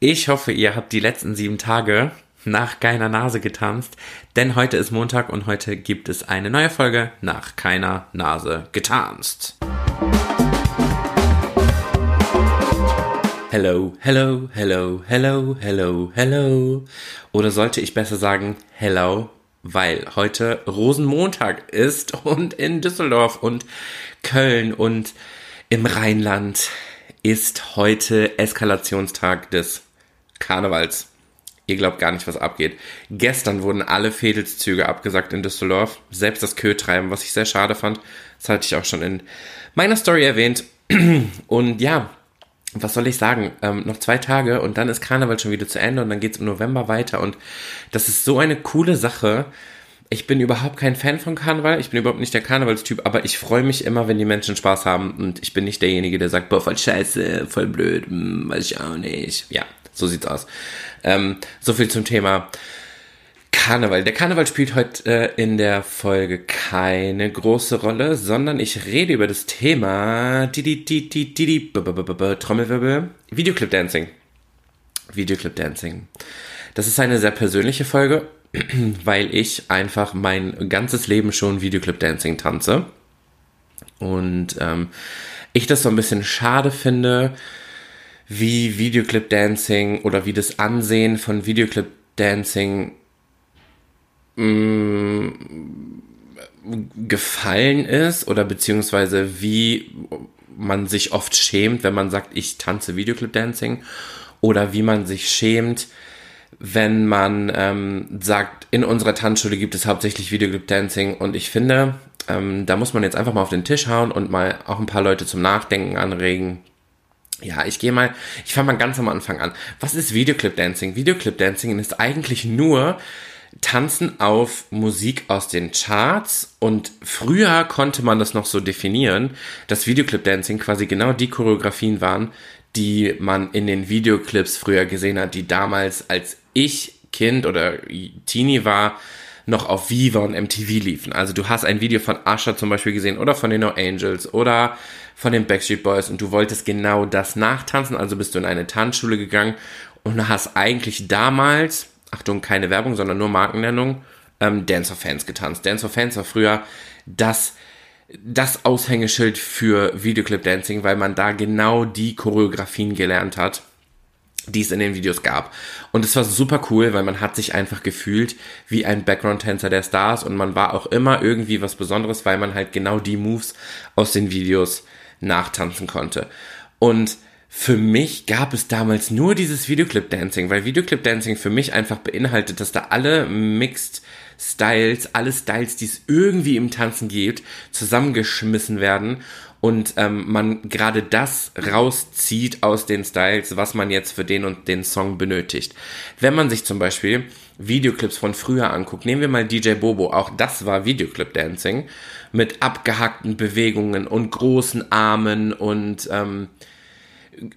Ich hoffe, ihr habt die letzten sieben Tage nach keiner Nase getanzt, denn heute ist Montag und heute gibt es eine neue Folge nach keiner Nase getanzt. Hello, hello, hello, hello, hello, hello. Oder sollte ich besser sagen hello, weil heute Rosenmontag ist und in Düsseldorf und Köln und im Rheinland ist heute Eskalationstag des Karnevals. Ihr glaubt gar nicht, was abgeht. Gestern wurden alle Fädelszüge abgesagt in Düsseldorf. Selbst das Kötreiben, was ich sehr schade fand. Das hatte ich auch schon in meiner Story erwähnt. Und ja, was soll ich sagen? Ähm, noch zwei Tage und dann ist Karneval schon wieder zu Ende und dann geht's im November weiter. Und das ist so eine coole Sache. Ich bin überhaupt kein Fan von Karneval. Ich bin überhaupt nicht der Karnevalstyp, aber ich freue mich immer, wenn die Menschen Spaß haben. Und ich bin nicht derjenige, der sagt, boah, voll scheiße, voll blöd, hm, weiß ich auch nicht. Ja, so sieht's aus. Ähm, so viel zum Thema Karneval. Der Karneval spielt heute äh, in der Folge keine große Rolle, sondern ich rede über das Thema Trommelwirbel Videoclip Dancing. Videoclip Dancing. Das ist eine sehr persönliche Folge, weil ich einfach mein ganzes Leben schon Videoclip Dancing tanze. Und ähm, ich das so ein bisschen schade finde, wie Videoclip Dancing oder wie das Ansehen von Videoclip Dancing mh, mm, gefallen ist oder beziehungsweise wie man sich oft schämt, wenn man sagt, ich tanze Videoclip Dancing oder wie man sich schämt, wenn man ähm, sagt, in unserer Tanzschule gibt es hauptsächlich Videoclip Dancing und ich finde, ähm, da muss man jetzt einfach mal auf den Tisch hauen und mal auch ein paar Leute zum Nachdenken anregen, ja, ich gehe mal, ich fange mal ganz am Anfang an. Was ist Videoclip Dancing? Videoclip Dancing ist eigentlich nur Tanzen auf Musik aus den Charts und früher konnte man das noch so definieren, dass Videoclip Dancing quasi genau die Choreografien waren, die man in den Videoclips früher gesehen hat, die damals als ich Kind oder Teenie war, noch auf Viva und MTV liefen. Also du hast ein Video von Usher zum Beispiel gesehen oder von den No Angels oder von den Backstreet Boys und du wolltest genau das nachtanzen, also bist du in eine Tanzschule gegangen und hast eigentlich damals, Achtung, keine Werbung, sondern nur Markennennung, ähm, Dance of Fans getanzt. Dance of Fans war früher das das Aushängeschild für Videoclip Dancing, weil man da genau die Choreografien gelernt hat die es in den Videos gab. Und es war super cool, weil man hat sich einfach gefühlt wie ein Background-Tänzer der Stars und man war auch immer irgendwie was Besonderes, weil man halt genau die Moves aus den Videos nachtanzen konnte. Und für mich gab es damals nur dieses Videoclip Dancing, weil Videoclip Dancing für mich einfach beinhaltet, dass da alle Mixed Styles, alle Styles, die es irgendwie im Tanzen gibt, zusammengeschmissen werden und ähm, man gerade das rauszieht aus den Styles, was man jetzt für den und den Song benötigt. Wenn man sich zum Beispiel Videoclips von früher anguckt, nehmen wir mal DJ Bobo, auch das war Videoclip Dancing mit abgehackten Bewegungen und großen Armen und ähm,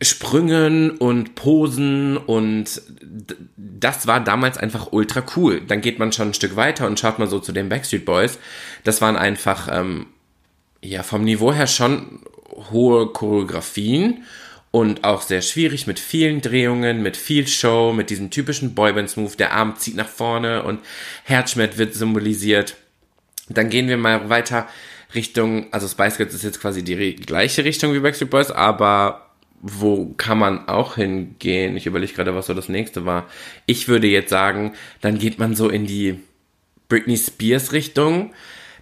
Sprüngen und Posen und das war damals einfach ultra cool. Dann geht man schon ein Stück weiter und schaut mal so zu den Backstreet Boys. Das waren einfach ähm, ja vom Niveau her schon hohe Choreografien und auch sehr schwierig mit vielen Drehungen, mit viel Show, mit diesem typischen Boybands-Move. Der Arm zieht nach vorne und Herzschmerz wird symbolisiert. Dann gehen wir mal weiter Richtung, also Spice Girls ist jetzt quasi die gleiche Richtung wie Backstreet Boys, aber wo kann man auch hingehen? Ich überlege gerade, was so das nächste war. Ich würde jetzt sagen, dann geht man so in die Britney Spears Richtung.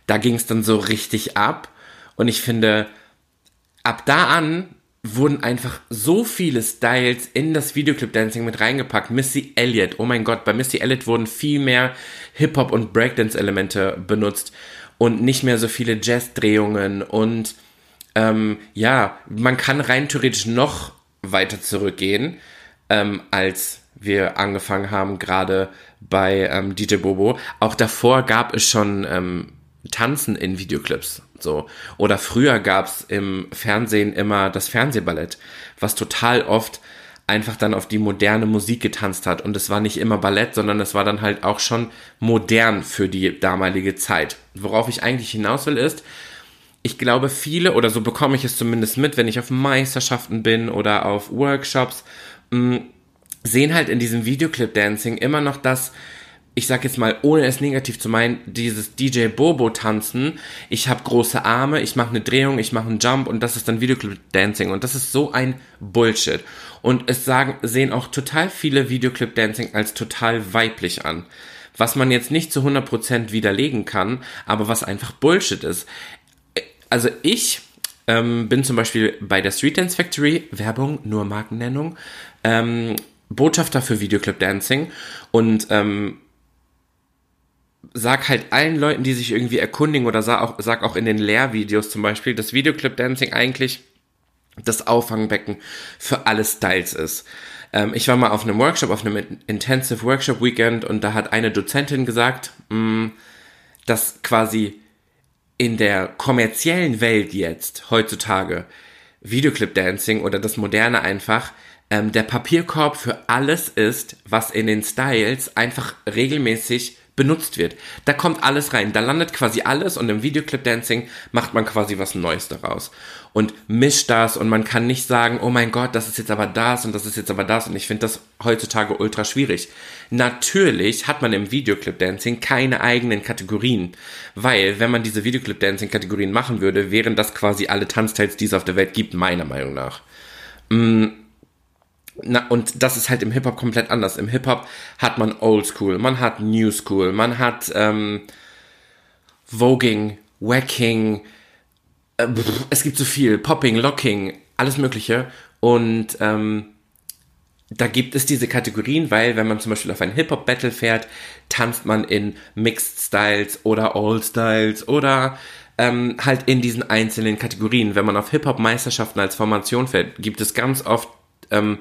Da ging es dann so richtig ab. Und ich finde, ab da an wurden einfach so viele Styles in das Videoclip Dancing mit reingepackt. Missy Elliott, oh mein Gott, bei Missy Elliott wurden viel mehr Hip-Hop und Breakdance Elemente benutzt und nicht mehr so viele Jazz-Drehungen und ähm, ja, man kann rein theoretisch noch weiter zurückgehen, ähm, als wir angefangen haben, gerade bei ähm, DJ Bobo. Auch davor gab es schon ähm, Tanzen in Videoclips. So. Oder früher gab's im Fernsehen immer das Fernsehballett, was total oft einfach dann auf die moderne Musik getanzt hat. Und es war nicht immer Ballett, sondern es war dann halt auch schon modern für die damalige Zeit. Worauf ich eigentlich hinaus will ist, ich glaube viele, oder so bekomme ich es zumindest mit, wenn ich auf Meisterschaften bin oder auf Workshops, mh, mm, sehen halt in diesem Videoclip-Dancing immer noch das, ich sag jetzt mal, ohne es negativ zu meinen, dieses DJ Bobo tanzen. Ich habe große Arme, ich mache eine Drehung, ich mache einen Jump und das ist dann Videoclip Dancing und das ist so ein Bullshit. Und es sagen sehen auch total viele Videoclip Dancing als total weiblich an. Was man jetzt nicht zu 100% widerlegen kann, aber was einfach Bullshit ist. Also ich ähm, bin zum Beispiel bei der Street Dance Factory, Werbung, nur Markennennung, ähm, Botschafter für Videoclip Dancing und ähm, sag halt allen Leuten, die sich irgendwie erkundigen oder sag auch, sag auch in den Lehrvideos zum Beispiel, dass Videoclip Dancing eigentlich das Auffangbecken für alle Styles ist. Ähm, ich war mal auf einem Workshop, auf einem Intensive Workshop Weekend und da hat eine Dozentin gesagt, mh, mm, dass quasi in der kommerziellen Welt jetzt, heutzutage, Videoclip Dancing oder das Moderne einfach, ähm, der Papierkorb für alles ist, was in den Styles einfach regelmäßig benutzt wird. Da kommt alles rein, da landet quasi alles und im Videoclip Dancing macht man quasi was Neues daraus und mischt das und man kann nicht sagen, oh mein Gott, das ist jetzt aber das und das ist jetzt aber das und ich finde das heutzutage ultra schwierig. Natürlich hat man im Videoclip Dancing keine eigenen Kategorien, weil wenn man diese Videoclip Dancing Kategorien machen würde, wären das quasi alle Tanzteils, die es auf der Welt gibt, meiner Meinung nach. Mm na, und das ist halt im Hip-Hop komplett anders. Im Hip-Hop hat man Old School, man hat New School, man hat ähm, Voging, Wacking, äh, es gibt so viel, Popping, Locking, alles Mögliche. Und ähm, da gibt es diese Kategorien, weil wenn man zum Beispiel auf ein Hip-Hop-Battle fährt, tanzt man in Mixed Styles oder Old Styles oder ähm, halt in diesen einzelnen Kategorien. Wenn man auf Hip-Hop-Meisterschaften als Formation fährt, gibt es ganz oft ähm,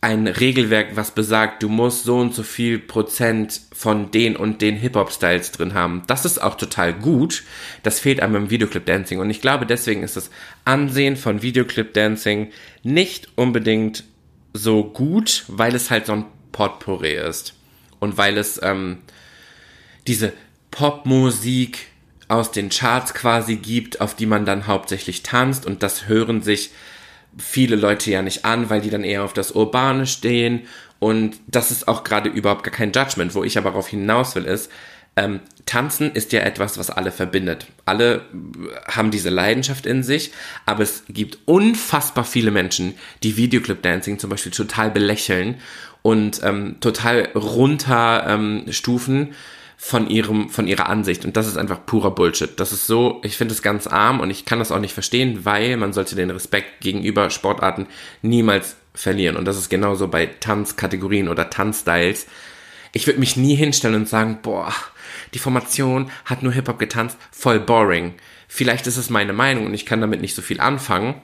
ein Regelwerk, was besagt, du musst so und so viel Prozent von den und den Hip-Hop-Styles drin haben. Das ist auch total gut. Das fehlt einem im Videoclip-Dancing. Und ich glaube, deswegen ist das Ansehen von Videoclip-Dancing nicht unbedingt so gut, weil es halt so ein Potpourri ist. Und weil es ähm, diese Popmusik aus den Charts quasi gibt, auf die man dann hauptsächlich tanzt. Und das hören sich viele Leute ja nicht an, weil die dann eher auf das Urbane stehen. Und das ist auch gerade überhaupt gar kein Judgment. Wo ich aber darauf hinaus will, ist, ähm, Tanzen ist ja etwas, was alle verbindet. Alle haben diese Leidenschaft in sich, aber es gibt unfassbar viele Menschen, die Videoclip Dancing zum Beispiel total belächeln und ähm, total runterstufen. Ähm, von ihrem, von ihrer Ansicht. Und das ist einfach purer Bullshit. Das ist so, ich finde es ganz arm und ich kann das auch nicht verstehen, weil man sollte den Respekt gegenüber Sportarten niemals verlieren. Und das ist genauso bei Tanzkategorien oder Tanzstyles. Ich würde mich nie hinstellen und sagen, boah, die Formation hat nur Hip-Hop getanzt, voll boring. Vielleicht ist es meine Meinung und ich kann damit nicht so viel anfangen,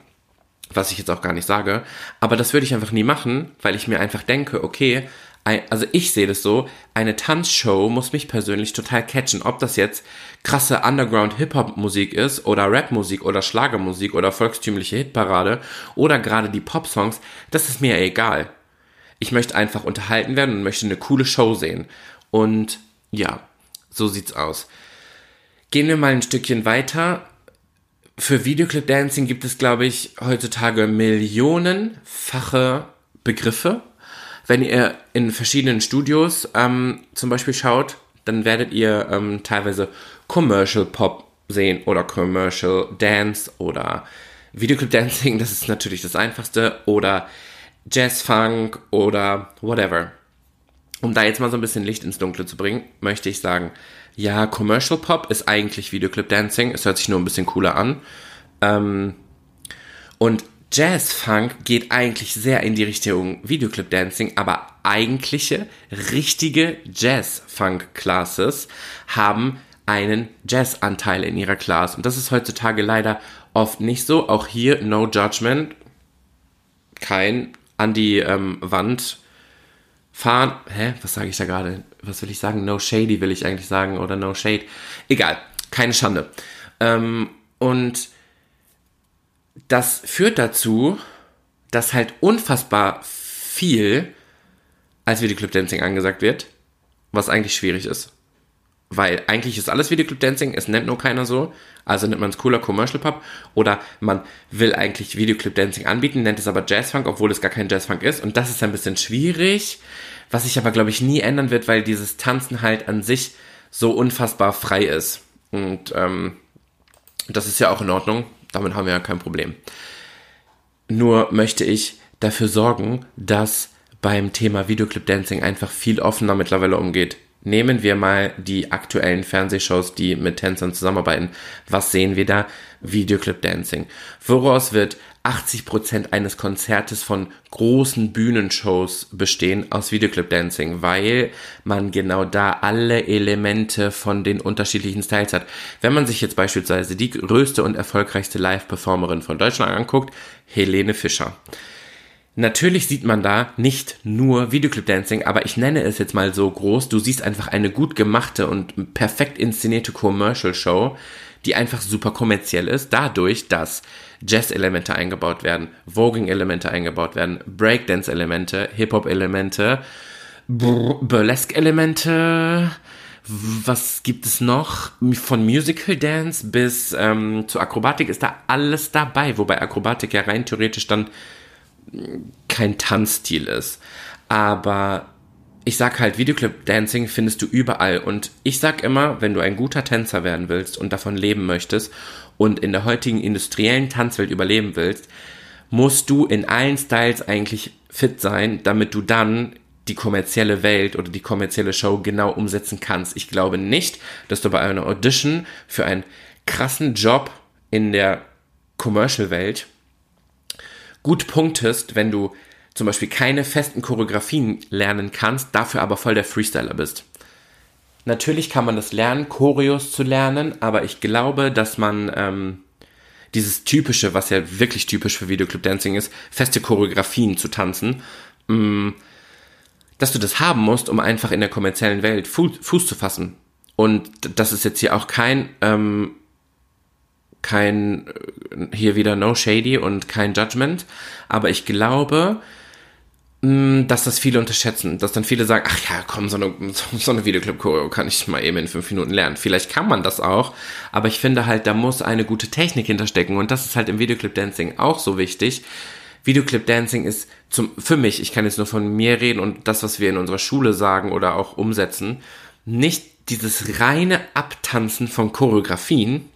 was ich jetzt auch gar nicht sage, aber das würde ich einfach nie machen, weil ich mir einfach denke, okay, also ich sehe das so, eine Tanzshow muss mich persönlich total catchen. Ob das jetzt krasse Underground-Hip-Hop-Musik ist oder Rap-Musik oder Schlagermusik oder volkstümliche Hitparade oder gerade die Pop-Songs, das ist mir egal. Ich möchte einfach unterhalten werden und möchte eine coole Show sehen. Und ja, so sieht's aus. Gehen wir mal ein Stückchen weiter. Für Videoclip Dancing gibt es, glaube ich, heutzutage millionenfache Begriffe wenn ihr in verschiedenen Studios ähm, zum Beispiel schaut, dann werdet ihr ähm, teilweise Commercial Pop sehen oder Commercial Dance oder Videoclip Dancing, das ist natürlich das einfachste, oder Jazz Funk oder whatever. Um da jetzt mal so ein bisschen Licht ins Dunkle zu bringen, möchte ich sagen, ja, Commercial Pop ist eigentlich Videoclip Dancing, es hört sich nur ein bisschen cooler an. Ähm, und Jazz-Funk geht eigentlich sehr in die Richtung Videoclip-Dancing, aber eigentliche, richtige Jazz-Funk-Classes haben einen Jazz-Anteil in ihrer Class. Und das ist heutzutage leider oft nicht so. Auch hier no judgment. Kein an die ähm, Wand fahren. Hä? Was sage ich da gerade? Was will ich sagen? No shady will ich eigentlich sagen. Oder no shade. Egal. Keine Schande. Ähm, und das führt dazu, dass halt unfassbar viel als Videoclip Dancing angesagt wird, was eigentlich schwierig ist. weil eigentlich ist alles Videoclip Dancing, es nennt nur keiner so, also nennt man es cooler Commercial Pop oder man will eigentlich Videoclip Dancing anbieten, nennt es aber Jazzfunk, obwohl es gar kein Jazzfunk ist. Und das ist ein bisschen schwierig, was sich aber glaube ich nie ändern wird, weil dieses Tanzen halt an sich so unfassbar frei ist. Und ähm, das ist ja auch in Ordnung, damit haben wir ja kein Problem. Nur möchte ich dafür sorgen, dass beim Thema Videoclip Dancing einfach viel offener mittlerweile umgeht. Nehmen wir mal die aktuellen Fernsehshows, die mit Tänzern zusammenarbeiten. Was sehen wir da? Videoclip Dancing. Woraus wird 80% eines Konzertes von großen Bühnenshows bestehen aus Videoclip Dancing, weil man genau da alle Elemente von den unterschiedlichen Styles hat. Wenn man sich jetzt beispielsweise die größte und erfolgreichste Live-Performerin von Deutschland anguckt, Helene Fischer. Natürlich sieht man da nicht nur Videoclip Dancing, aber ich nenne es jetzt mal so groß. Du siehst einfach eine gut gemachte und perfekt inszenierte Commercial Show, die einfach super kommerziell ist, dadurch, dass Jazz-Elemente eingebaut werden, Voging-Elemente eingebaut werden, Breakdance-Elemente, Hip-Hop-Elemente, Burlesque-Elemente, was gibt es noch? Von Musical Dance bis ähm, zu Akrobatik ist da alles dabei, wobei Akrobatik ja rein theoretisch dann kein Tanzstil ist. Aber ich sag halt, Videoclip Dancing findest du überall. Und ich sag immer, wenn du ein guter Tänzer werden willst und davon leben möchtest und in der heutigen industriellen Tanzwelt überleben willst, musst du in allen Styles eigentlich fit sein, damit du dann die kommerzielle Welt oder die kommerzielle Show genau umsetzen kannst. Ich glaube nicht, dass du bei einer Audition für einen krassen Job in der Commercial-Welt gut punktest, wenn du zum Beispiel keine festen Choreografien lernen kannst, dafür aber voll der Freestyler bist. Natürlich kann man das lernen, Choreos zu lernen, aber ich glaube, dass man ähm, dieses typische, was ja wirklich typisch für Videoclip Dancing ist, feste Choreografien zu tanzen, mm, dass du das haben musst, um einfach in der kommerziellen Welt Fuß, Fuß zu fassen. Und das ist jetzt hier auch kein ähm, kein, hier wieder no shady und kein Judgment, aber ich glaube, mm, dass das viele unterschätzen, dass dann viele sagen, ach ja, komm, so eine, so eine Videoclip-Choreo kann ich mal eben in fünf Minuten lernen. Vielleicht kann man das auch, aber ich finde halt, da muss eine gute Technik hinterstecken und das ist halt im Videoclip-Dancing auch so wichtig. Videoclip-Dancing ist zum, für mich, ich kann jetzt nur von mir reden und das, was wir in unserer Schule sagen oder auch umsetzen, nicht dieses reine Abtanzen von Choreografien,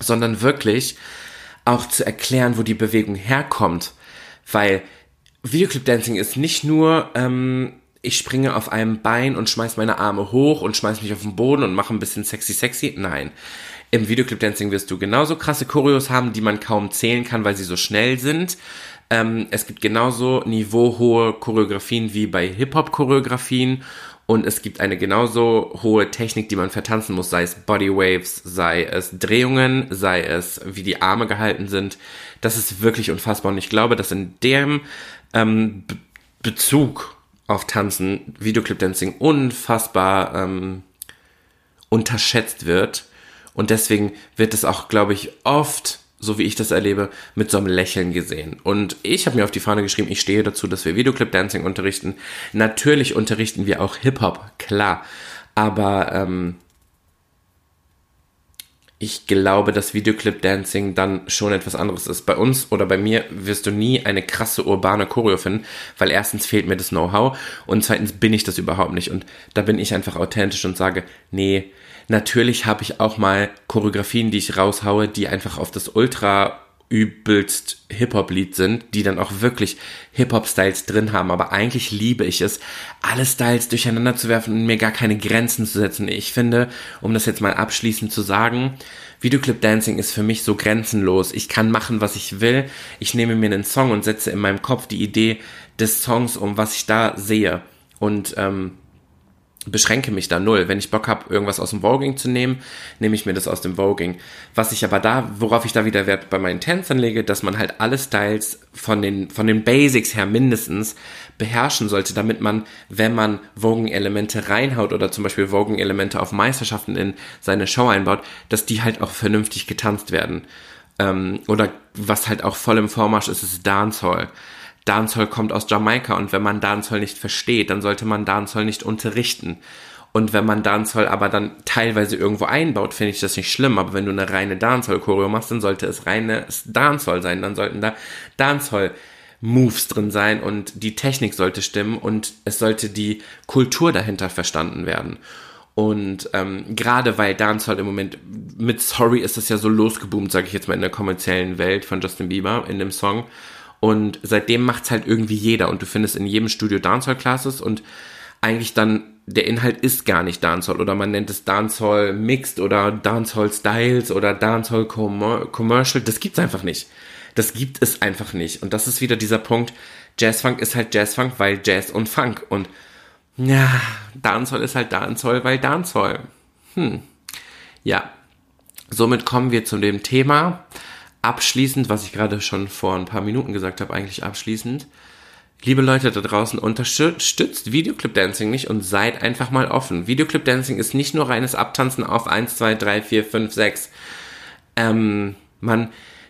sondern wirklich auch zu erklären, wo die Bewegung herkommt. Weil Videoclip Dancing ist nicht nur, ähm, ich springe auf einem Bein und schmeiß meine Arme hoch und schmeiß mich auf den Boden und mache ein bisschen sexy sexy. Nein. Im Videoclip Dancing wirst du genauso krasse Choreos haben, die man kaum zählen kann, weil sie so schnell sind. Ähm, es gibt genauso niveauhohe Choreografien wie bei Hip-Hop-Choreografien und es gibt eine genauso hohe Technik, die man vertanzen muss, sei es Bodywaves, sei es Drehungen, sei es wie die Arme gehalten sind. Das ist wirklich unfassbar. Und ich glaube, dass in dem ähm, Be Bezug auf Tanzen, Videoclip Dancing unfassbar ähm, unterschätzt wird. Und deswegen wird es auch, glaube ich, oft so wie ich das erlebe, mit so einem Lächeln gesehen. Und ich habe mir auf die Fahne geschrieben, ich stehe dazu, dass wir Videoclip Dancing unterrichten. Natürlich unterrichten wir auch Hip-Hop, klar. Aber ähm, ich glaube, dass Videoclip Dancing dann schon etwas anderes ist. Bei uns oder bei mir wirst du nie eine krasse urbane Choreo finden, weil erstens fehlt mir das Know-how und zweitens bin ich das überhaupt nicht. Und da bin ich einfach authentisch und sage, nee, Natürlich habe ich auch mal Choreografien, die ich raushaue, die einfach auf das ultra übelst Hip-Hop-Lied sind, die dann auch wirklich Hip-Hop-Styles drin haben. Aber eigentlich liebe ich es, alle Styles durcheinander zu werfen und mir gar keine Grenzen zu setzen. Ich finde, um das jetzt mal abschließend zu sagen, Videoclip Dancing ist für mich so grenzenlos. Ich kann machen, was ich will. Ich nehme mir einen Song und setze in meinem Kopf die Idee des Songs um, was ich da sehe. Und ähm, beschränke mich da null. Wenn ich Bock habe, irgendwas aus dem Voging zu nehmen, nehme ich mir das aus dem Voging. Was ich aber da, worauf ich da wieder Wert bei meinen Tänzern lege, dass man halt alle Styles von den, von den Basics her mindestens beherrschen sollte, damit man, wenn man Voging-Elemente reinhaut oder zum Beispiel Voging-Elemente auf Meisterschaften in seine Show einbaut, dass die halt auch vernünftig getanzt werden. Ähm, oder was halt auch voll im Vormarsch ist, ist Dancehall. Dancehall kommt aus Jamaika und wenn man Dancehall nicht versteht, dann sollte man Dancehall nicht unterrichten. Und wenn man Dancehall aber dann teilweise irgendwo einbaut, finde ich das nicht schlimm. Aber wenn du eine reine Dancehall-Choreo machst, dann sollte es reine Dancehall sein. Dann sollten da Dancehall-Moves drin sein und die Technik sollte stimmen und es sollte die Kultur dahinter verstanden werden. Und ähm, gerade weil Dancehall im Moment mit Sorry ist das ja so losgeboomt, sage ich jetzt mal in der kommerziellen Welt von Justin Bieber in dem Song. Und seitdem macht's halt irgendwie jeder und du findest in jedem Studio Dancehall-Classes und eigentlich dann der Inhalt ist gar nicht Dancehall oder man nennt es Dancehall Mixed oder Dancehall Styles oder Dancehall Commercial. Das gibt's einfach nicht. Das gibt es einfach nicht. Und das ist wieder dieser Punkt. Jazzfunk ist halt Jazzfunk, weil Jazz und Funk. Und ja, Dancehall ist halt Dancehall, weil Dancehall. Hm. Ja. Somit kommen wir zu dem Thema. Abschließend, was ich gerade schon vor ein paar Minuten gesagt habe, eigentlich abschließend Liebe Leute da draußen, unterstützt Videoclip Dancing nicht und seid einfach mal offen. Videoclip Dancing ist nicht nur reines Abtanzen auf 1, 2, 3, 4, 5, 6. Ähm, man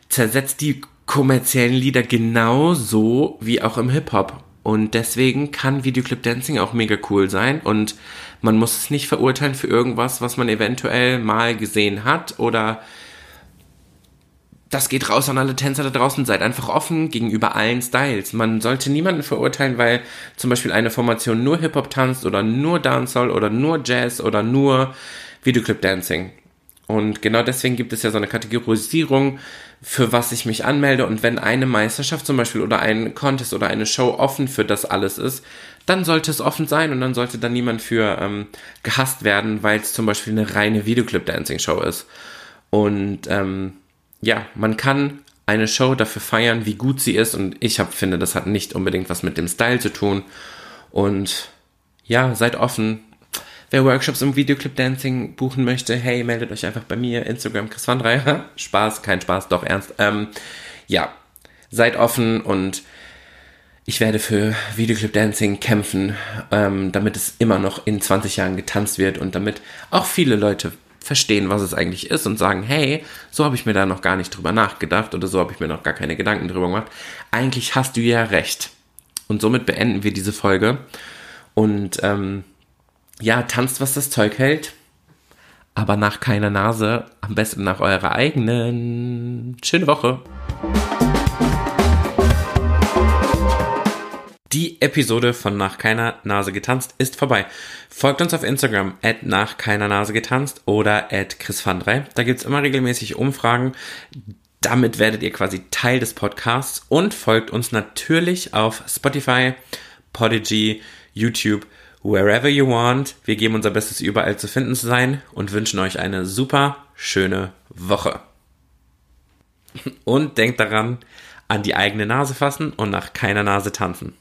zersetzt die kommerziellen Lieder genauso wie auch im Hip-Hop. Und deswegen kann Videoclip Dancing auch mega cool sein und man muss es nicht verurteilen für irgendwas, was man eventuell mal gesehen hat oder das geht raus an alle Tänzer da draußen, seid einfach offen gegenüber allen Styles. Man sollte niemanden verurteilen, weil zum Beispiel eine Formation nur Hip-Hop tanzt oder nur Dancehall oder nur Jazz oder nur Videoclip Dancing. Und genau deswegen gibt es ja so eine Kategorisierung, für was ich mich anmelde. Und wenn eine Meisterschaft zum Beispiel oder ein Contest oder eine Show offen für das alles ist, dann sollte es offen sein und dann sollte da niemand für ähm, gehasst werden, weil es zum Beispiel eine reine Videoclip-Dancing-Show ist. Und ähm, ja, man kann eine Show dafür feiern, wie gut sie ist und ich hab, finde, das hat nicht unbedingt was mit dem Style zu tun. Und ja, seid offen. Wer Workshops im Videoclip Dancing buchen möchte, hey, meldet euch einfach bei mir, Instagram Chris van Dreyer. Spaß, kein Spaß, doch ernst. Ähm, ja, seid offen und ich werde für Videoclip Dancing kämpfen, ähm, damit es immer noch in 20 Jahren getanzt wird und damit auch viele Leute verstehen, was es eigentlich ist und sagen, hey, so habe ich mir da noch gar nicht drüber nachgedacht oder so habe ich mir noch gar keine Gedanken drüber gemacht. Eigentlich hast du ja recht. Und somit beenden wir diese Folge. Und ähm, ja, tanzt, was das Zeug hält, aber nach keiner Nase, am besten nach eurer eigenen. Schöne Woche. Episode von Nach keiner Nase getanzt ist vorbei. Folgt uns auf Instagram at nach keiner Nase getanzt oder at Chris van 3. Da gibt's immer regelmäßig Umfragen. Damit werdet ihr quasi Teil des Podcasts und folgt uns natürlich auf Spotify, Podigy, YouTube, wherever you want. Wir geben unser Bestes überall zu finden zu sein und wünschen euch eine super schöne Woche. Und denkt daran, an die eigene Nase fassen und nach keiner Nase tanzen.